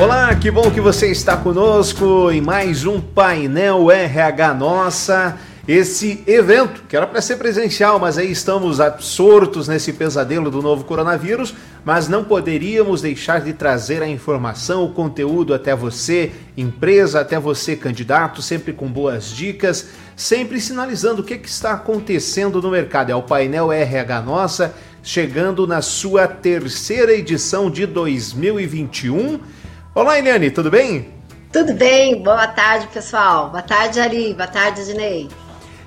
Olá, que bom que você está conosco em mais um painel RH Nossa. Esse evento, que era para ser presencial, mas aí estamos absortos nesse pesadelo do novo coronavírus, mas não poderíamos deixar de trazer a informação, o conteúdo até você, empresa, até você, candidato, sempre com boas dicas, sempre sinalizando o que, que está acontecendo no mercado. É o painel RH Nossa, chegando na sua terceira edição de 2021 Olá, Eliane, tudo bem? Tudo bem, boa tarde, pessoal. Boa tarde, Ari. Boa tarde, Dinei.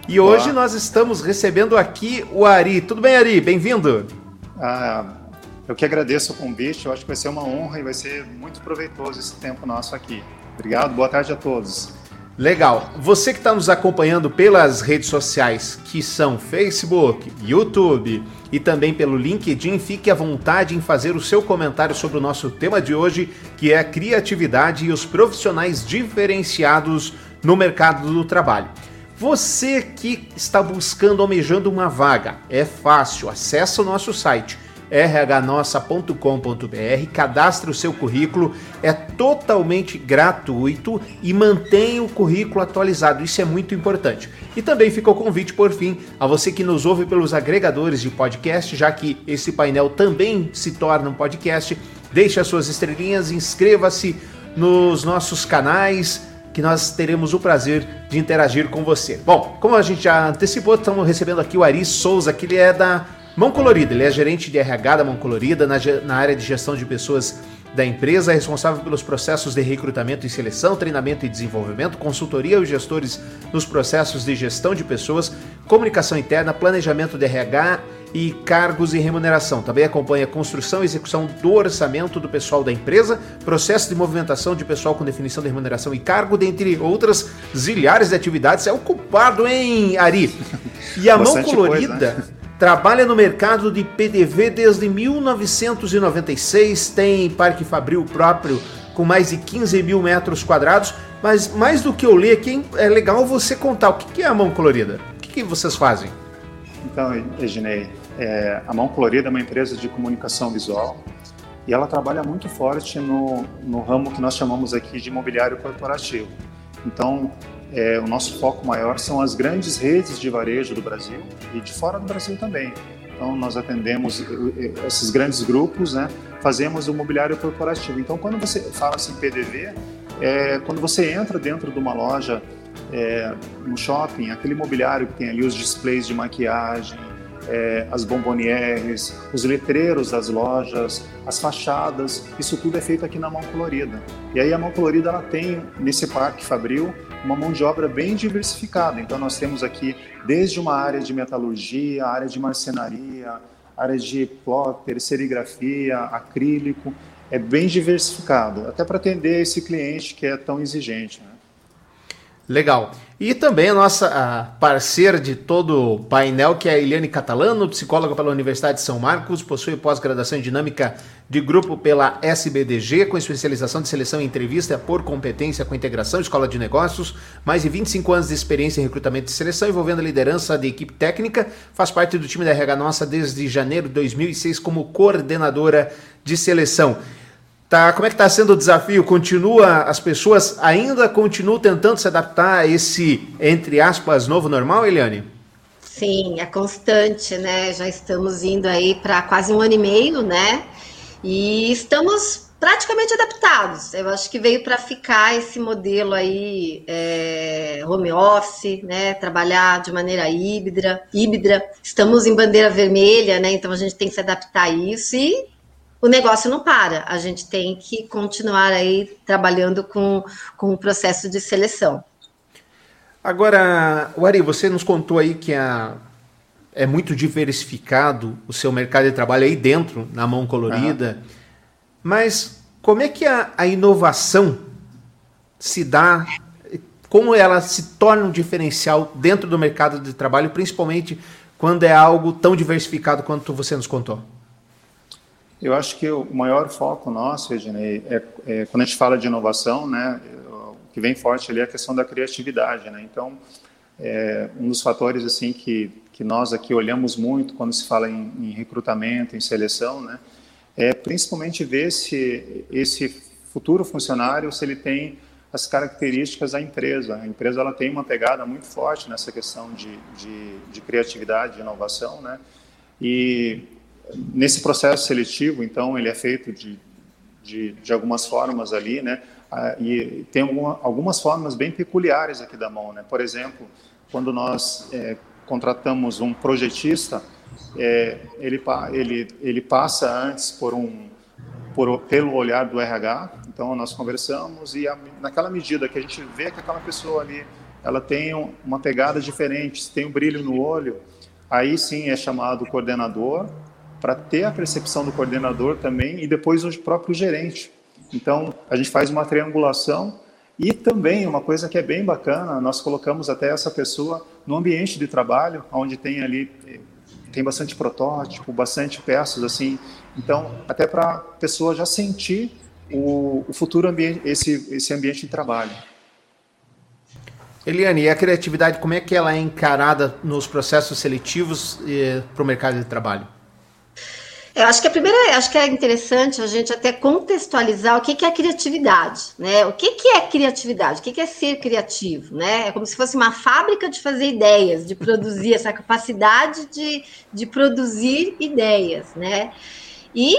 E boa. hoje nós estamos recebendo aqui o Ari. Tudo bem, Ari? Bem-vindo. Ah, eu que agradeço o convite. Eu acho que vai ser uma honra e vai ser muito proveitoso esse tempo nosso aqui. Obrigado, boa tarde a todos. Legal. Você que está nos acompanhando pelas redes sociais, que são Facebook, YouTube e também pelo LinkedIn, fique à vontade em fazer o seu comentário sobre o nosso tema de hoje, que é a criatividade e os profissionais diferenciados no mercado do trabalho. Você que está buscando, almejando uma vaga, é fácil, acesse o nosso site rhnossa.com.br, cadastre o seu currículo, é totalmente gratuito e mantenha o currículo atualizado, isso é muito importante. E também fica o convite, por fim, a você que nos ouve pelos agregadores de podcast, já que esse painel também se torna um podcast, deixe as suas estrelinhas, inscreva-se nos nossos canais, que nós teremos o prazer de interagir com você. Bom, como a gente já antecipou, estamos recebendo aqui o Ari Souza, que ele é da Mão Colorida, ele é gerente de RH da Mão Colorida na, na área de gestão de pessoas da empresa, é responsável pelos processos de recrutamento e seleção, treinamento e desenvolvimento, consultoria aos gestores nos processos de gestão de pessoas, comunicação interna, planejamento de RH e cargos e remuneração. Também acompanha a construção e execução do orçamento do pessoal da empresa, processo de movimentação de pessoal com definição de remuneração e cargo, dentre outras zilhares de atividades. É ocupado, hein, Ari? E a Bastante Mão Colorida. Coisa, né? Trabalha no mercado de PDV desde 1996, tem Parque Fabril próprio com mais de 15 mil metros quadrados. Mas mais do que eu ler aqui, é legal você contar o que é a Mão Colorida. O que vocês fazem? Então, Eginei, é, a Mão Colorida é uma empresa de comunicação visual e ela trabalha muito forte no, no ramo que nós chamamos aqui de imobiliário corporativo. Então, é, o nosso foco maior são as grandes redes de varejo do Brasil e de fora do Brasil também. Então, nós atendemos eh, eh, esses grandes grupos, né? fazemos o mobiliário corporativo. Então, quando você fala assim PDV, é, quando você entra dentro de uma loja, é, no shopping, aquele mobiliário que tem ali os displays de maquiagem, é, as bombonieres, os letreiros das lojas, as fachadas, isso tudo é feito aqui na Mão Colorida. E aí a Mão Colorida ela tem nesse parque Fabril uma mão de obra bem diversificada. Então nós temos aqui desde uma área de metalurgia, área de marcenaria, área de plotter, serigrafia, acrílico, é bem diversificado, até para atender esse cliente que é tão exigente. Né? Legal. E também a nossa parceira de todo o painel, que é a Eliane Catalano, psicóloga pela Universidade de São Marcos, possui pós-graduação em dinâmica de grupo pela SBDG, com especialização de seleção e entrevista por competência com integração, escola de negócios, mais de 25 anos de experiência em recrutamento e seleção, envolvendo a liderança de equipe técnica, faz parte do time da RH Nossa desde janeiro de 2006 como coordenadora de seleção. Tá, como é que está sendo o desafio? Continua, as pessoas ainda continuam tentando se adaptar a esse, entre aspas, novo normal, Eliane? Sim, é constante, né? Já estamos indo aí para quase um ano e meio, né? E estamos praticamente adaptados. Eu acho que veio para ficar esse modelo aí é, home office, né? Trabalhar de maneira híbrida, híbrida. Estamos em bandeira vermelha, né? Então a gente tem que se adaptar a isso e o negócio não para. A gente tem que continuar aí trabalhando com, com o processo de seleção. Agora, Wari, você nos contou aí que a, é muito diversificado o seu mercado de trabalho aí dentro, na mão colorida. Uhum. Mas como é que a, a inovação se dá como ela se torna um diferencial dentro do mercado de trabalho, principalmente quando é algo tão diversificado quanto você nos contou? Eu acho que o maior foco nosso, Reginei, é, é, quando a gente fala de inovação, né, o que vem forte ali é a questão da criatividade, né? Então, é, um dos fatores assim que que nós aqui olhamos muito quando se fala em, em recrutamento, em seleção, né, é principalmente ver se esse futuro funcionário se ele tem as características da empresa. A empresa ela tem uma pegada muito forte nessa questão de, de, de criatividade, de inovação, né? E nesse processo seletivo, então, ele é feito de, de, de algumas formas ali, né? Ah, e tem alguma, algumas formas bem peculiares aqui da mão, né? Por exemplo, quando nós é, contratamos um projetista, é, ele, ele, ele passa antes por um, por, pelo olhar do RH, então nós conversamos e a, naquela medida que a gente vê que aquela pessoa ali, ela tem uma pegada diferente, tem um brilho no olho, aí sim é chamado coordenador para ter a percepção do coordenador também e depois o próprio gerente. Então a gente faz uma triangulação e também uma coisa que é bem bacana, nós colocamos até essa pessoa no ambiente de trabalho, onde tem ali tem bastante protótipo, bastante peças assim. Então, até para a pessoa já sentir o, o futuro ambiente, esse, esse ambiente de trabalho. Eliane, e a criatividade, como é que ela é encarada nos processos seletivos eh, para o mercado de trabalho? Eu acho que a primeira, acho que é interessante a gente até contextualizar o que, que é criatividade, né? O que, que é criatividade? O que, que é ser criativo, né? É como se fosse uma fábrica de fazer ideias, de produzir essa capacidade de, de produzir ideias, né? E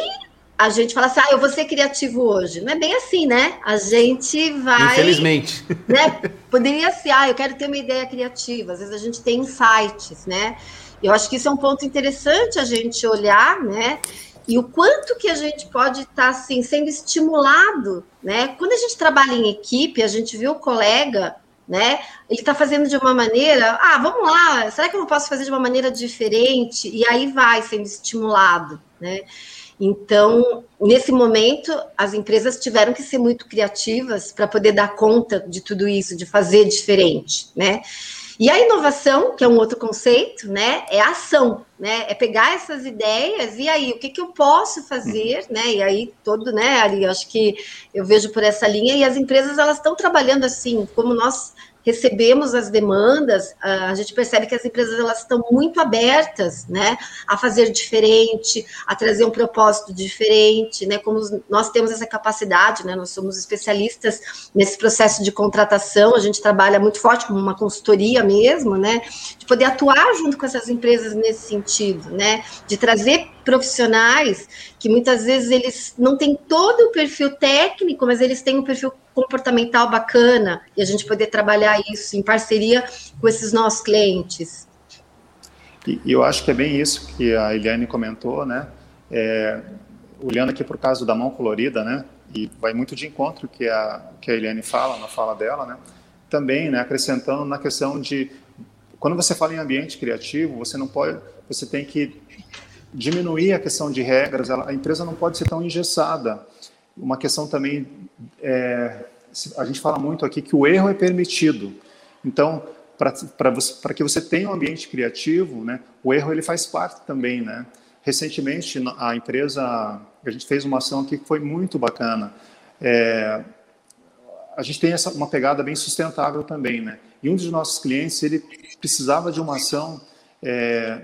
a gente fala assim, ah, eu vou ser criativo hoje. Não é bem assim, né? A gente vai. Infelizmente. Né? Poderia ser, ah, eu quero ter uma ideia criativa. Às vezes a gente tem insights, né? Eu acho que isso é um ponto interessante a gente olhar, né? E o quanto que a gente pode estar tá, assim sendo estimulado, né? Quando a gente trabalha em equipe, a gente vê o colega, né? Ele está fazendo de uma maneira, ah, vamos lá, será que eu não posso fazer de uma maneira diferente? E aí vai sendo estimulado, né? Então, nesse momento, as empresas tiveram que ser muito criativas para poder dar conta de tudo isso, de fazer diferente, né? E a inovação, que é um outro conceito, né, é ação, né, é pegar essas ideias e aí o que, que eu posso fazer, uhum. né, e aí todo, né, ali acho que eu vejo por essa linha e as empresas elas estão trabalhando assim, como nós recebemos as demandas, a gente percebe que as empresas elas estão muito abertas, né, a fazer diferente, a trazer um propósito diferente, né, como nós temos essa capacidade, né, nós somos especialistas nesse processo de contratação, a gente trabalha muito forte como uma consultoria mesmo, né, de poder atuar junto com essas empresas nesse sentido, né, de trazer profissionais que muitas vezes eles não têm todo o perfil técnico, mas eles têm um perfil comportamental bacana e a gente poder trabalhar isso em parceria com esses nossos clientes. E, eu acho que é bem isso que a Eliane comentou, né? É, olhando aqui para o caso da mão colorida, né? E vai muito de encontro que a que a Eliane fala na fala dela, né? Também, né? Acrescentando na questão de quando você fala em ambiente criativo, você não pode, você tem que diminuir a questão de regras. Ela, a empresa não pode ser tão engessada. Uma questão também, é, a gente fala muito aqui que o erro é permitido. Então, para que você tenha um ambiente criativo, né, o erro ele faz parte também, né? Recentemente, a empresa, a gente fez uma ação aqui que foi muito bacana. É, a gente tem essa, uma pegada bem sustentável também, né? E um dos nossos clientes, ele precisava de uma ação é,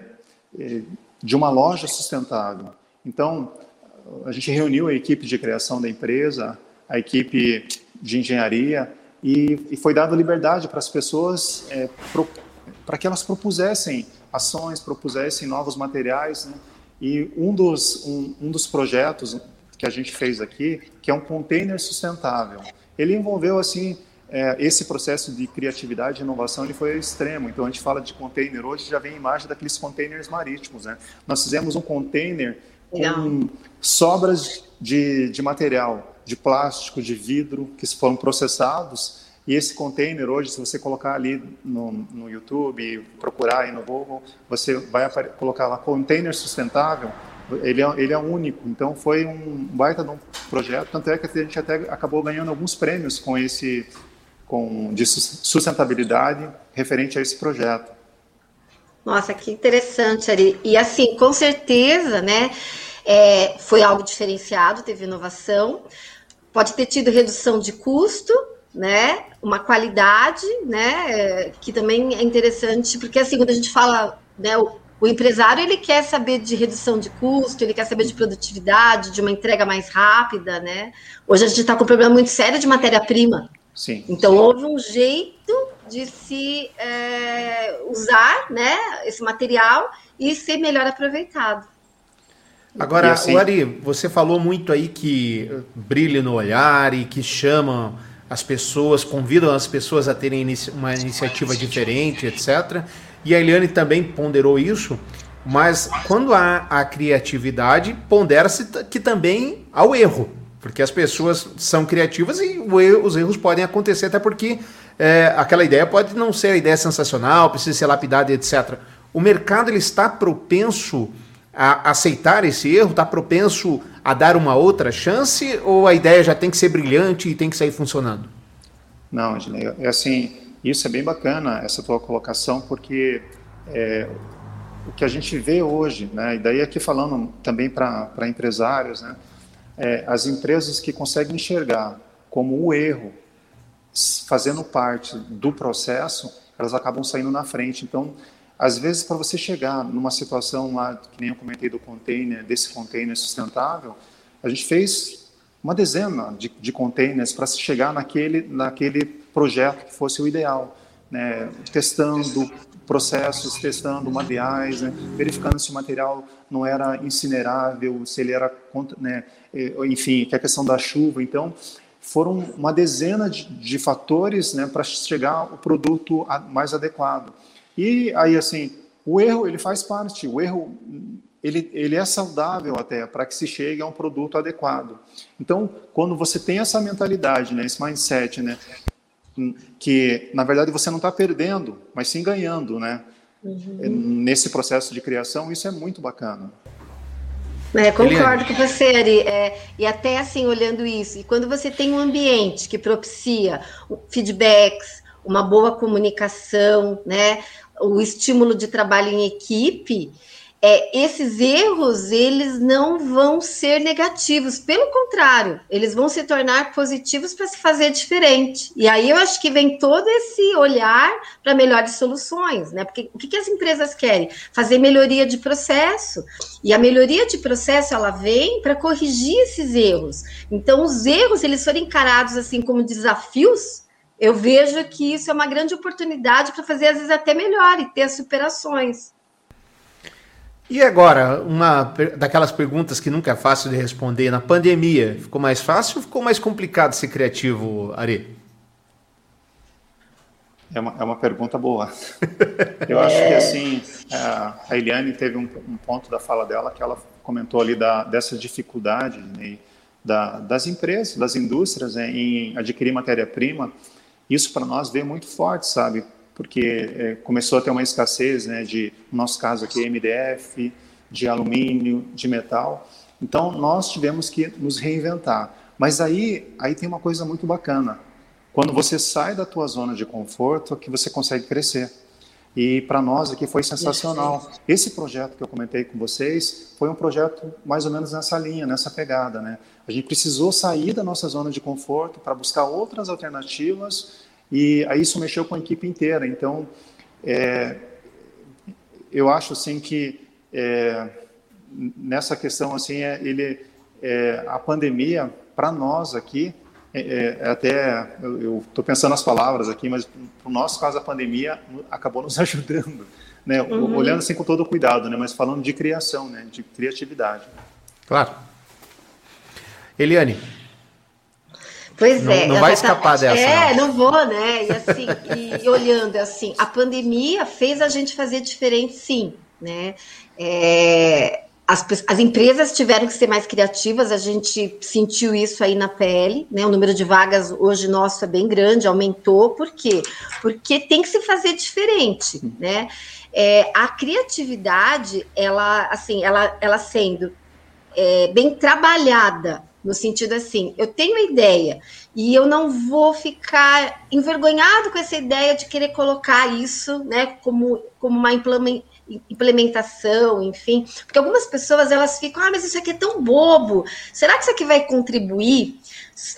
é de uma loja sustentável. Então, a gente reuniu a equipe de criação da empresa, a equipe de engenharia, e, e foi dada liberdade para as pessoas, é, para que elas propusessem ações, propusessem novos materiais. Né? E um dos, um, um dos projetos que a gente fez aqui, que é um container sustentável, ele envolveu assim é, esse processo de criatividade e inovação ele foi extremo. Então, a gente fala de container hoje, já vem a imagem daqueles containers marítimos. Né? Nós fizemos um container com sobras de, de material, de plástico, de vidro, que foram processados. E esse container hoje, se você colocar ali no, no YouTube, procurar aí no Google, você vai colocar lá container sustentável, ele é, ele é único. Então foi um baita de um projeto, tanto é que a gente até acabou ganhando alguns prêmios com esse com, de sustentabilidade referente a esse projeto. Nossa, que interessante, Ari. E assim, com certeza, né, é, foi algo diferenciado, teve inovação, pode ter tido redução de custo, né, uma qualidade, né, que também é interessante, porque assim, quando a gente fala, né, o, O empresário ele quer saber de redução de custo, ele quer saber de produtividade, de uma entrega mais rápida, né? Hoje a gente está com um problema muito sério de matéria-prima. Sim. Então houve um jeito de se é, usar, né, esse material e ser melhor aproveitado. Agora, assim... Ari, você falou muito aí que brilha no olhar e que chama as pessoas, convidam as pessoas a terem uma iniciativa diferente, etc. E a Eliane também ponderou isso, mas quando há a criatividade, pondera-se que também há o erro, porque as pessoas são criativas e os erros podem acontecer, até porque é, aquela ideia pode não ser a ideia sensacional, precisa ser lapidada, etc. O mercado ele está propenso a aceitar esse erro? Está propenso a dar uma outra chance? Ou a ideia já tem que ser brilhante e tem que sair funcionando? Não, Ednei, é assim, isso é bem bacana, essa tua colocação, porque é, o que a gente vê hoje, né, e daí aqui falando também para empresários, né, é, as empresas que conseguem enxergar como o erro fazendo parte do processo, elas acabam saindo na frente. Então, às vezes, para você chegar numa situação lá, que nem eu comentei do container, desse container sustentável, a gente fez uma dezena de, de containers para chegar naquele, naquele projeto que fosse o ideal, né? testando processos, testando materiais, né? verificando se o material não era incinerável, se ele era, né? enfim, que a questão da chuva. Então, foram uma dezena de, de fatores né, para chegar ao produto mais adequado. E aí, assim, o erro, ele faz parte, o erro, ele, ele é saudável até para que se chegue a um produto adequado. Então, quando você tem essa mentalidade, né, esse mindset, né, que na verdade você não está perdendo, mas sim ganhando, né, uhum. nesse processo de criação, isso é muito bacana. É, concordo com você, Ari. É, e até assim, olhando isso, e quando você tem um ambiente que propicia feedbacks, uma boa comunicação, né? O estímulo de trabalho em equipe, é, esses erros eles não vão ser negativos, pelo contrário, eles vão se tornar positivos para se fazer diferente. E aí eu acho que vem todo esse olhar para melhores soluções, né? Porque o que, que as empresas querem? Fazer melhoria de processo. E a melhoria de processo ela vem para corrigir esses erros. Então, os erros eles foram encarados assim como desafios eu vejo que isso é uma grande oportunidade para fazer, às vezes, até melhor e ter superações. E agora, uma daquelas perguntas que nunca é fácil de responder. Na pandemia, ficou mais fácil ou ficou mais complicado ser criativo, Ari? É uma, é uma pergunta boa. Eu acho que, assim, a Eliane teve um, um, ponto da fala dela que ela comentou ali da, dessa dificuldade né, da, das empresas, das indústrias né, em adquirir matéria-prima isso para nós veio muito forte, sabe? Porque é, começou a ter uma escassez, né, de, no nosso caso aqui, MDF, de alumínio, de metal. Então, nós tivemos que nos reinventar. Mas aí, aí tem uma coisa muito bacana. Quando você sai da tua zona de conforto, é que você consegue crescer. E para nós aqui foi sensacional. Esse projeto que eu comentei com vocês foi um projeto mais ou menos nessa linha, nessa pegada, né? A gente precisou sair da nossa zona de conforto para buscar outras alternativas e aí isso mexeu com a equipe inteira. Então, é, eu acho assim que é, nessa questão assim, é, ele, é, a pandemia para nós aqui é, é, até eu estou pensando as palavras aqui, mas no nosso caso a pandemia acabou nos ajudando, né? Uhum. Olhando assim com todo cuidado, né? Mas falando de criação, né? De criatividade. Claro. Eliane. Pois não, é. Não vai escapar dessa. É, não. não vou, né? E assim, e olhando assim, a pandemia fez a gente fazer diferente, sim, né? É, as, as, empresas tiveram que ser mais criativas, a gente sentiu isso aí na pele, né? O número de vagas hoje nosso é bem grande, aumentou, por quê? Porque tem que se fazer diferente, né? É, a criatividade, ela, assim, ela, ela sendo é, bem trabalhada, no sentido assim, eu tenho uma ideia e eu não vou ficar envergonhado com essa ideia de querer colocar isso, né, como, como uma implementação enfim, porque algumas pessoas elas ficam, ah, mas isso aqui é tão bobo, será que isso aqui vai contribuir?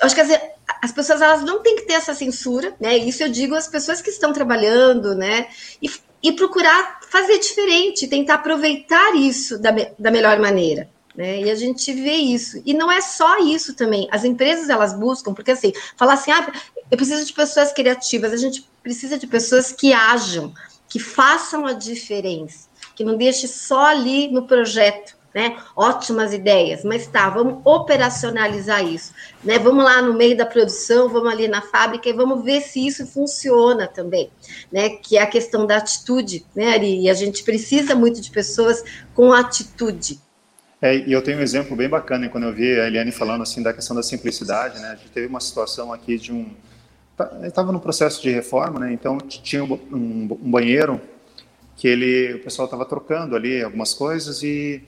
Acho que as, as pessoas elas não têm que ter essa censura, né? Isso eu digo às pessoas que estão trabalhando, né? E e procurar fazer diferente, tentar aproveitar isso da, da melhor maneira. Né? E a gente vê isso. E não é só isso também. As empresas elas buscam, porque assim, falar assim, ah, eu preciso de pessoas criativas, a gente precisa de pessoas que ajam, que façam a diferença, que não deixe só ali no projeto, né? Ótimas ideias, mas tá, vamos operacionalizar isso, né? Vamos lá no meio da produção, vamos ali na fábrica e vamos ver se isso funciona também, né? Que é a questão da atitude, né, Ari? E a gente precisa muito de pessoas com atitude. É, e eu tenho um exemplo bem bacana, quando eu vi a Eliane falando assim da questão da simplicidade, né? A gente teve uma situação aqui de um estava no processo de reforma, né? Então tinha um, um, um banheiro que ele, o pessoal estava trocando ali algumas coisas e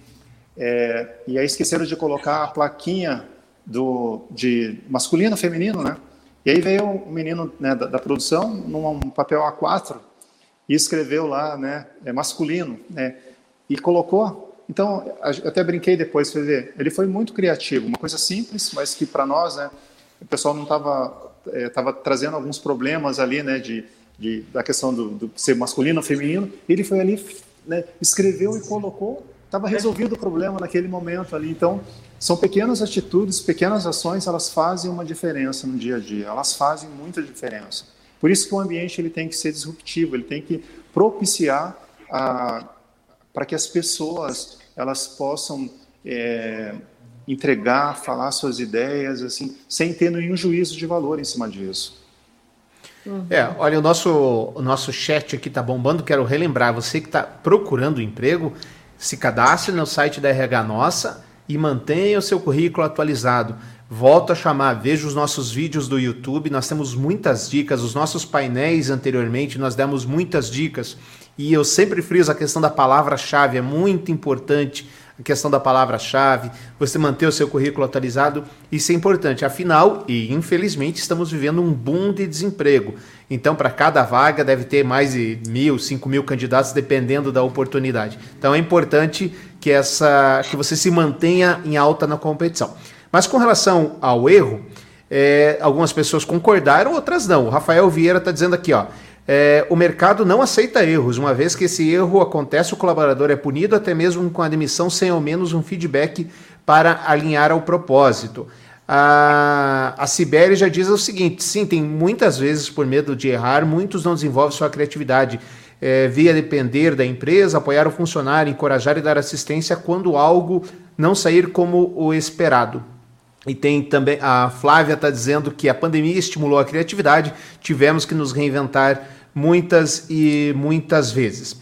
é, e aí esqueceram de colocar a plaquinha do, de masculino, feminino, né? E aí veio um menino né, da, da, produção num papel A4 e escreveu lá, né, é masculino, né? E colocou. Então, até brinquei depois, ver. Ele foi muito criativo, uma coisa simples, mas que para nós, né, o pessoal não estava é, trazendo alguns problemas ali, né, de, de da questão do, do ser masculino ou feminino. Ele foi ali, né, escreveu e colocou estava resolvido o problema naquele momento ali. Então, são pequenas atitudes, pequenas ações, elas fazem uma diferença no dia a dia. Elas fazem muita diferença. Por isso que o ambiente ele tem que ser disruptivo, ele tem que propiciar para que as pessoas elas possam é, entregar, falar suas ideias, assim, sem ter nenhum juízo de valor em cima disso. É, olha, o nosso, o nosso chat aqui tá bombando. Quero relembrar, você que está procurando emprego, se cadastre no site da RH Nossa e mantenha o seu currículo atualizado. Volto a chamar, veja os nossos vídeos do YouTube, nós temos muitas dicas, os nossos painéis anteriormente, nós demos muitas dicas. E eu sempre friso a questão da palavra-chave, é muito importante a questão da palavra-chave, você manter o seu currículo atualizado, isso é importante. Afinal, e infelizmente, estamos vivendo um boom de desemprego. Então, para cada vaga, deve ter mais de mil, cinco mil candidatos, dependendo da oportunidade. Então, é importante que, essa, que você se mantenha em alta na competição. Mas com relação ao erro, é, algumas pessoas concordaram, outras não. O Rafael Vieira está dizendo aqui, ó. É, o mercado não aceita erros, uma vez que esse erro acontece, o colaborador é punido até mesmo com a demissão sem ao menos um feedback para alinhar ao propósito. A, a Sibeli já diz o seguinte: sim, tem muitas vezes, por medo de errar, muitos não desenvolvem sua criatividade. É, via depender da empresa, apoiar o funcionário, encorajar e dar assistência quando algo não sair como o esperado. E tem também a Flávia está dizendo que a pandemia estimulou a criatividade, tivemos que nos reinventar muitas e muitas vezes.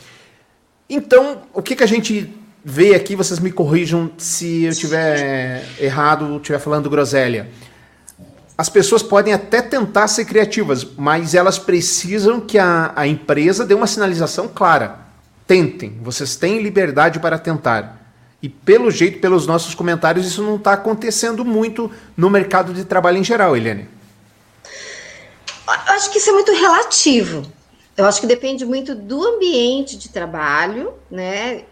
Então, o que, que a gente vê aqui, vocês me corrijam se eu estiver errado, estiver falando groselha. As pessoas podem até tentar ser criativas, mas elas precisam que a, a empresa dê uma sinalização clara. Tentem, vocês têm liberdade para tentar. E pelo jeito, pelos nossos comentários, isso não está acontecendo muito no mercado de trabalho em geral, Eliane. Eu acho que isso é muito relativo. Eu acho que depende muito do ambiente de trabalho, né?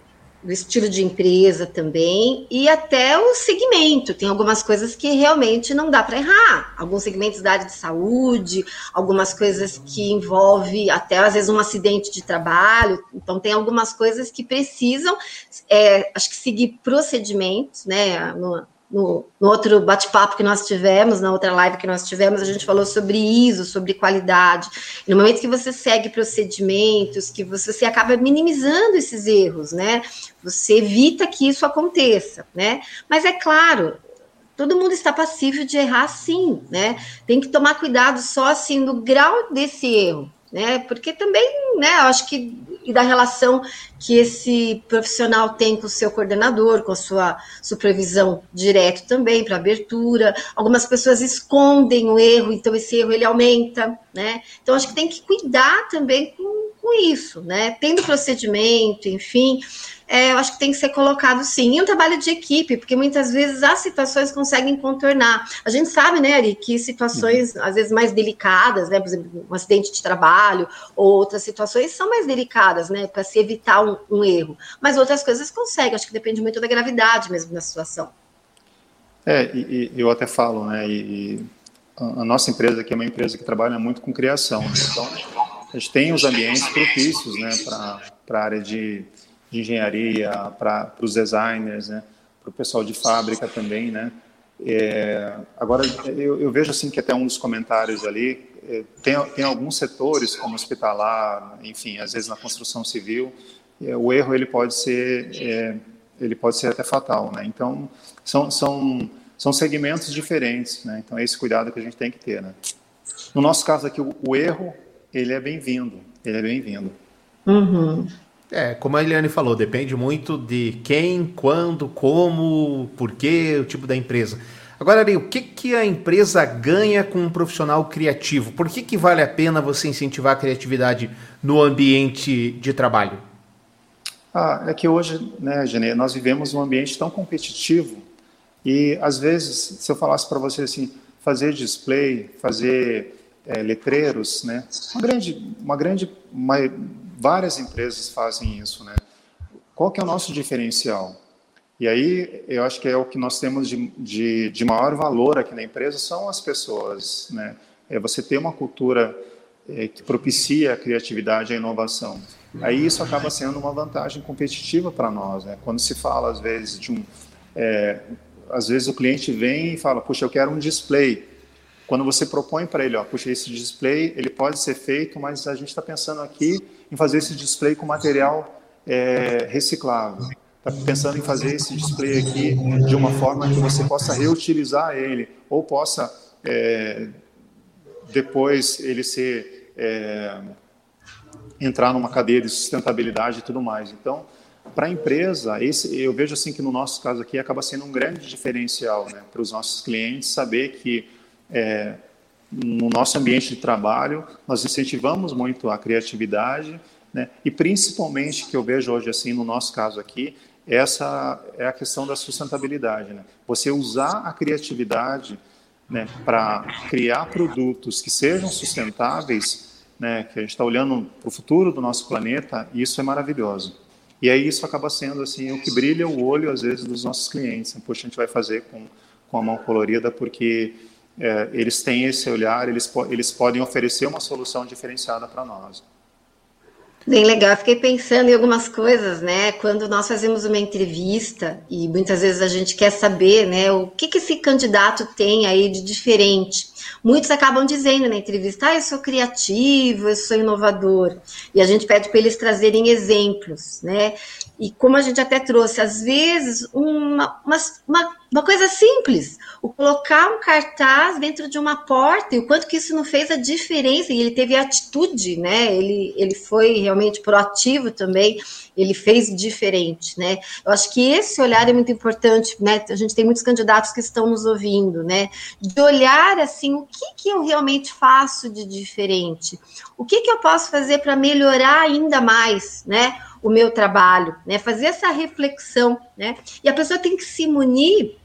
Do estilo de empresa também e até o segmento. Tem algumas coisas que realmente não dá para errar. Alguns segmentos da área de saúde, algumas coisas que envolve até às vezes um acidente de trabalho. Então tem algumas coisas que precisam, é, acho que seguir procedimentos, né? No, no, no outro bate-papo que nós tivemos, na outra live que nós tivemos, a gente falou sobre ISO, sobre qualidade. no momento que você segue procedimentos, que você, você acaba minimizando esses erros, né? Você evita que isso aconteça, né? Mas é claro, todo mundo está passível de errar sim, né? Tem que tomar cuidado só assim no grau desse erro né? Porque também, né, acho que e da relação que esse profissional tem com o seu coordenador, com a sua supervisão direto também para abertura. Algumas pessoas escondem o erro, então esse erro ele aumenta, né? Então acho que tem que cuidar também com, com isso, né? Tendo procedimento, enfim, é, eu acho que tem que ser colocado sim. E um trabalho de equipe, porque muitas vezes as situações conseguem contornar. A gente sabe, né, Ari, que situações, uhum. às vezes, mais delicadas, né, por exemplo, um acidente de trabalho ou outras situações são mais delicadas, né, para se evitar um, um, erro. Mas outras coisas conseguem, acho que depende muito da gravidade mesmo da situação. É, e, e eu até falo, né, e, e a nossa empresa aqui é uma empresa que trabalha muito com criação, né? então a gente tem os ambientes propícios né, para a área de, de engenharia, para os designers, né, para o pessoal de fábrica também, né? É, agora, eu, eu, vejo assim que até um dos comentários ali, é, tem, tem alguns setores, como hospitalar, enfim, às vezes na construção civil, é, o erro ele pode ser, é, ele pode ser até fatal, né? Então, são, são, são segmentos diferentes, né? Então, é esse cuidado que a gente tem que ter, né? No nosso caso aqui, o, o erro, ele é bem-vindo, ele é bem-vindo. Uhum. É, como a Eliane falou, depende muito de quem, quando, como, porquê, o tipo da empresa. Agora, Ari, o que, que a empresa ganha com um profissional criativo? Por que, que vale a pena você incentivar a criatividade no ambiente de trabalho? Ah, é que hoje, né, Genê, nós vivemos um ambiente tão competitivo e, às vezes, se eu falasse para você assim, fazer display, fazer é, letreiros, né, uma grande, uma grande várias empresas fazem isso, né? Qual que é o nosso diferencial? E aí, eu acho que é o que nós temos de, de, de maior valor aqui na empresa são as pessoas, né? É você ter uma cultura é, que propicia a criatividade e a inovação. Aí isso acaba sendo uma vantagem competitiva para nós, né? Quando se fala, às vezes, de um... É, às vezes o cliente vem e fala, puxa, eu quero um display. Quando você propõe para ele, ó, puxa, esse display, ele pode ser feito, mas a gente está pensando aqui em fazer esse display com material é, reciclável. Está pensando em fazer esse display aqui de uma forma que você possa reutilizar ele ou possa é, depois ele ser é, entrar numa cadeia de sustentabilidade e tudo mais. Então, para a empresa, esse, eu vejo assim que no nosso caso aqui acaba sendo um grande diferencial né, para os nossos clientes saber que é, no nosso ambiente de trabalho, nós incentivamos muito a criatividade, né? e principalmente, que eu vejo hoje, assim, no nosso caso aqui, essa é a questão da sustentabilidade. Né? Você usar a criatividade né, para criar produtos que sejam sustentáveis, né, que a gente está olhando para o futuro do nosso planeta, isso é maravilhoso. E aí isso acaba sendo assim o que brilha o olho às vezes dos nossos clientes. Né? Poxa, a gente vai fazer com, com a mão colorida porque é, eles têm esse olhar, eles, eles podem oferecer uma solução diferenciada para nós. Bem legal, fiquei pensando em algumas coisas, né? Quando nós fazemos uma entrevista e muitas vezes a gente quer saber, né, o que, que esse candidato tem aí de diferente. Muitos acabam dizendo na entrevista, ah, eu sou criativo, eu sou inovador. E a gente pede para eles trazerem exemplos, né? E como a gente até trouxe, às vezes, uma, uma, uma coisa simples, o colocar um cartaz dentro de uma porta, e o quanto que isso não fez a diferença, e ele teve atitude, né? Ele, ele foi realmente proativo também, ele fez diferente, né? Eu acho que esse olhar é muito importante, né? A gente tem muitos candidatos que estão nos ouvindo, né? De olhar assim, o que, que eu realmente faço de diferente? O que, que eu posso fazer para melhorar ainda mais, né? o meu trabalho, né? Fazer essa reflexão, né? E a pessoa tem que se munir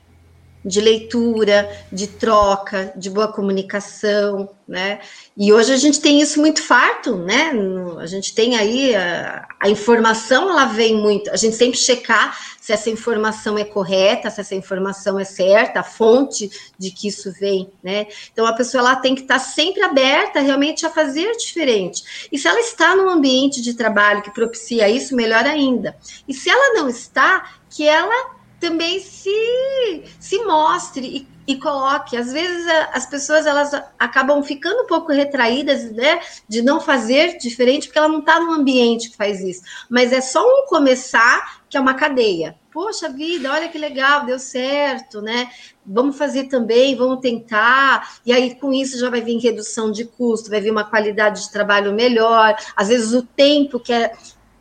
de leitura, de troca, de boa comunicação, né? E hoje a gente tem isso muito farto, né? A gente tem aí a, a, informação, ela vem muito. A gente sempre checar se essa informação é correta, se essa informação é certa, a fonte de que isso vem, né? Então a pessoa ela tem que estar sempre aberta realmente a fazer diferente. E se ela está num ambiente de trabalho que propicia isso, melhor ainda. E se ela não está, que ela também se, se mostre e, e coloque. Às vezes as pessoas elas acabam ficando um pouco retraídas, né, de não fazer diferente, porque ela não está num ambiente que faz isso. Mas é só um começar que é uma cadeia. Poxa vida, olha que legal, deu certo, né? Vamos fazer também, vamos tentar. E aí, com isso, já vai vir redução de custo, vai vir uma qualidade de trabalho melhor. Às vezes, o tempo que é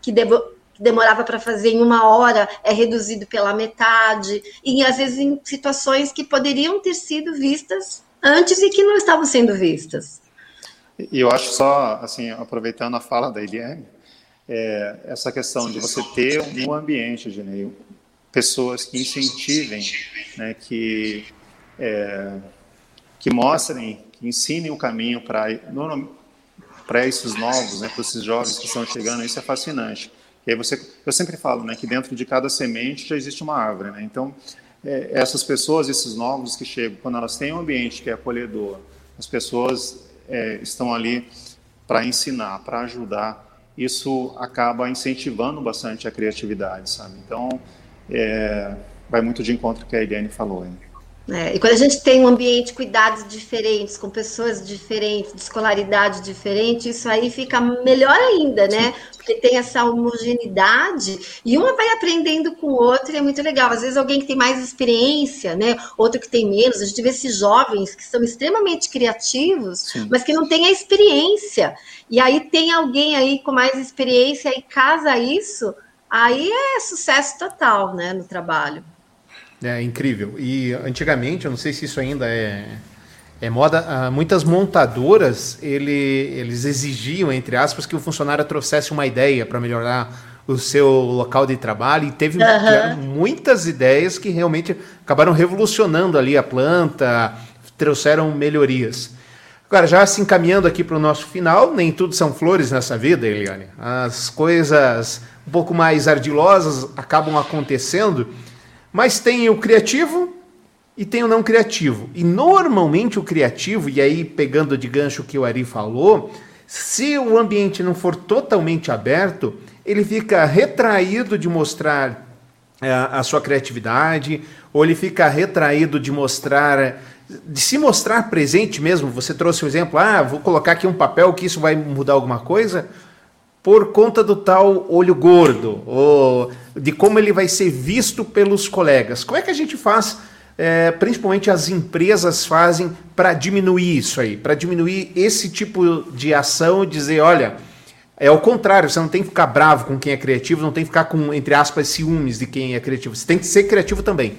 que devo, que demorava para fazer em uma hora é reduzido pela metade, e às vezes em situações que poderiam ter sido vistas antes e que não estavam sendo vistas. E eu acho só, assim, aproveitando a fala da Eliane, é, essa questão de você ter um ambiente, Genei, pessoas que incentivem, né, que, é, que mostrem, que ensinem o caminho para esses novos, né, para esses jovens que estão chegando, isso é fascinante. E aí você, eu sempre falo, né, que dentro de cada semente já existe uma árvore, né? Então, é, essas pessoas, esses novos que chegam, quando elas têm um ambiente que é acolhedor, as pessoas é, estão ali para ensinar, para ajudar, isso acaba incentivando bastante a criatividade, sabe? Então, é, vai muito de encontro com o que a Eliane falou. Hein? É, e quando a gente tem um ambiente, cuidados diferentes, com pessoas diferentes, de escolaridade diferente, isso aí fica melhor ainda, né? Porque tem essa homogeneidade e uma vai aprendendo com o outro e é muito legal. Às vezes alguém que tem mais experiência, né? Outro que tem menos. A gente vê esses jovens que são extremamente criativos, Sim. mas que não têm a experiência. E aí tem alguém aí com mais experiência e casa isso, aí é sucesso total, né? No trabalho. É incrível. E antigamente, eu não sei se isso ainda é, é moda, ah, muitas montadoras ele, eles exigiam, entre aspas, que o funcionário trouxesse uma ideia para melhorar o seu local de trabalho e teve uhum. muitas ideias que realmente acabaram revolucionando ali a planta, trouxeram melhorias. Agora, já se encaminhando aqui para o nosso final, nem tudo são flores nessa vida, Eliane. As coisas um pouco mais ardilosas acabam acontecendo. Mas tem o criativo e tem o não criativo. E normalmente o criativo, e aí pegando de gancho o que o Ari falou, se o ambiente não for totalmente aberto, ele fica retraído de mostrar é, a sua criatividade, ou ele fica retraído de mostrar, de se mostrar presente mesmo. Você trouxe um exemplo, ah, vou colocar aqui um papel que isso vai mudar alguma coisa por conta do tal olho gordo, ou de como ele vai ser visto pelos colegas. Como é que a gente faz, é, principalmente as empresas fazem, para diminuir isso aí, para diminuir esse tipo de ação e dizer, olha, é o contrário, você não tem que ficar bravo com quem é criativo, não tem que ficar com, entre aspas, ciúmes de quem é criativo. Você tem que ser criativo também.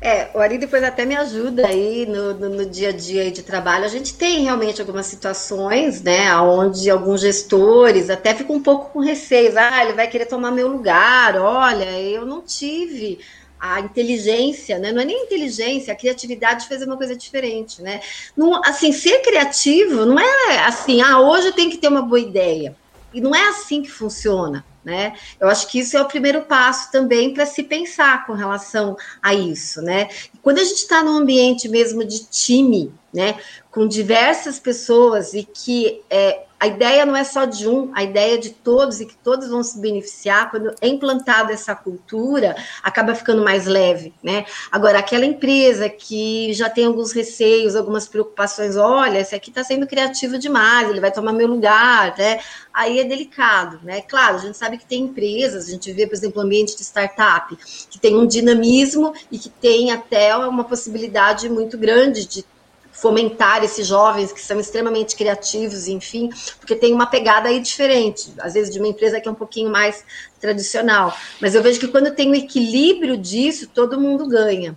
É, o Ari depois até me ajuda aí no, no, no, dia a dia de trabalho. A gente tem realmente algumas situações, né, onde alguns gestores até ficam um pouco com receio. Ah, ele vai querer tomar meu lugar. Olha, eu não tive a inteligência, né? Não é nem inteligência, a criatividade de fazer uma coisa diferente, né? Não, assim, ser criativo não é assim, ah, hoje tenho que ter uma boa ideia. E não é assim que funciona. Né? Eu acho que isso é o primeiro passo também para se pensar com relação a isso, né? Quando a gente está num ambiente mesmo de time, né, com diversas pessoas e que é, a ideia não é só de um, a ideia é de todos e que todos vão se beneficiar. Quando é implantada essa cultura, acaba ficando mais leve, né? Agora, aquela empresa que já tem alguns receios, algumas preocupações, olha, esse aqui está sendo criativo demais, ele vai tomar meu lugar, né? Aí é delicado, né? Claro, a gente sabe que tem empresas, a gente vê, por exemplo, o ambiente de startup, que tem um dinamismo e que tem até uma possibilidade muito grande de fomentar esses jovens que são extremamente criativos, enfim, porque tem uma pegada aí diferente, às vezes de uma empresa que é um pouquinho mais tradicional. Mas eu vejo que quando tem o equilíbrio disso, todo mundo ganha.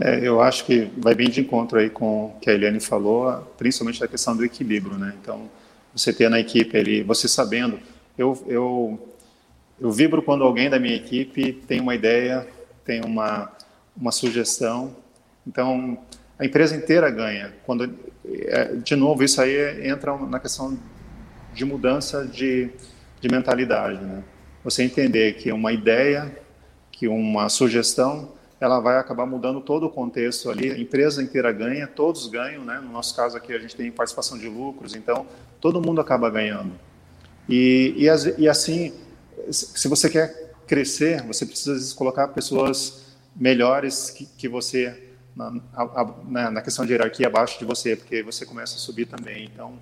É, eu acho que vai bem de encontro aí com o que a Eliane falou, principalmente da questão do equilíbrio, né? Então, você ter na equipe ali, você sabendo, eu, eu, eu vibro quando alguém da minha equipe tem uma ideia, tem uma, uma sugestão então, a empresa inteira ganha. Quando, é, de novo, isso aí entra na questão de mudança de, de mentalidade. Né? Você entender que uma ideia, que uma sugestão, ela vai acabar mudando todo o contexto ali. A empresa inteira ganha, todos ganham. Né? No nosso caso aqui, a gente tem participação de lucros, então todo mundo acaba ganhando. E, e, e assim, se você quer crescer, você precisa colocar pessoas melhores que, que você na, a, na, questão de hierarquia abaixo de você, porque você começa a subir também. Então,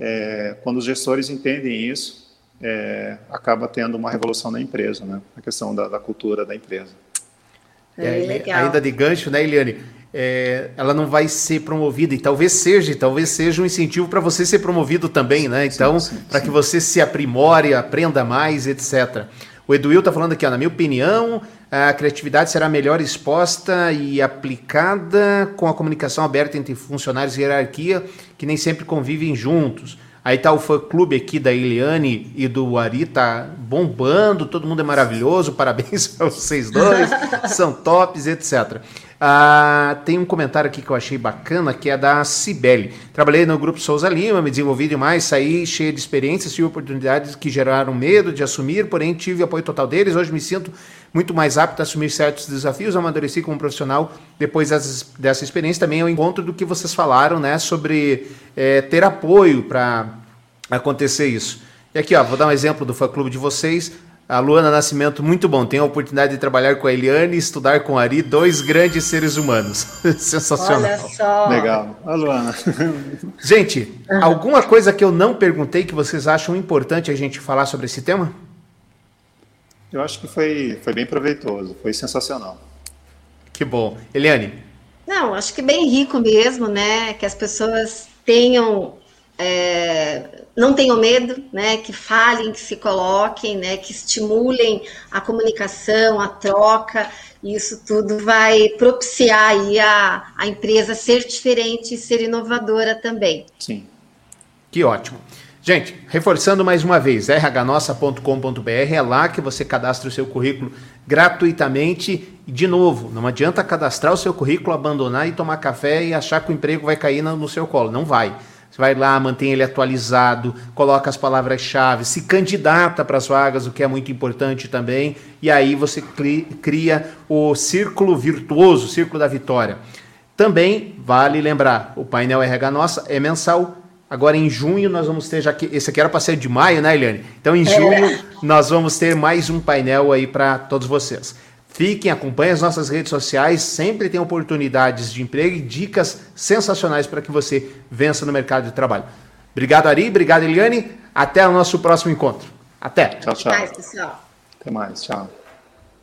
é, quando os gestores entendem isso, é, acaba tendo uma revolução na empresa, né? A questão da, da cultura da empresa. É, é ainda de gancho, né, Eliane? É, ela não vai ser promovida e talvez seja, talvez seja um incentivo para você ser promovido também, né? Então, para que você se aprimore, aprenda mais, etc. O Eduil está falando aqui, ó, na minha opinião, a criatividade será melhor exposta e aplicada com a comunicação aberta entre funcionários e hierarquia, que nem sempre convivem juntos. Aí tá o fã-clube aqui da Eliane e do Ari, tá bombando, todo mundo é maravilhoso, parabéns para vocês dois, são tops, etc. Ah, tem um comentário aqui que eu achei bacana, que é da Cibele. Trabalhei no grupo Souza Lima, me desenvolvi demais, saí cheio de experiências, tive oportunidades que geraram medo de assumir, porém tive apoio total deles. Hoje me sinto muito mais apto a assumir certos desafios, amadureci como profissional depois dessa experiência. Também é o encontro do que vocês falaram, né, sobre é, ter apoio para acontecer isso. E aqui, ó, vou dar um exemplo do fã-clube de vocês. A Luana Nascimento, muito bom. Tenho a oportunidade de trabalhar com a Eliane e estudar com a Ari, dois grandes seres humanos. Sensacional. Olha só. Legal. A Luana. Gente, alguma coisa que eu não perguntei que vocês acham importante a gente falar sobre esse tema? Eu acho que foi, foi bem proveitoso, foi sensacional. Que bom. Eliane? Não, acho que bem rico mesmo, né? Que as pessoas tenham é, não tenham medo, né, que falem, que se coloquem, né, que estimulem a comunicação, a troca, isso tudo vai propiciar aí a, a empresa ser diferente e ser inovadora também. Sim. Que ótimo. Gente, reforçando mais uma vez, rhnossa.com.br é lá que você cadastra o seu currículo gratuitamente. De novo, não adianta cadastrar o seu currículo, abandonar e tomar café e achar que o emprego vai cair no seu colo. Não vai. Você vai lá, mantém ele atualizado, coloca as palavras-chave, se candidata para as vagas, o que é muito importante também, e aí você cria o círculo virtuoso, o círculo da vitória. Também vale lembrar, o painel RH Nossa é mensal. Agora em junho nós vamos ter, já que esse aqui era para ser de maio, né, Eliane? Então em é. junho nós vamos ter mais um painel aí para todos vocês. Fiquem, acompanhem as nossas redes sociais, sempre tem oportunidades de emprego e dicas sensacionais para que você vença no mercado de trabalho. Obrigado, Ari, obrigado, Eliane. Até o nosso próximo encontro. Até. Tchau, tchau. Até mais, pessoal. Até mais, tchau.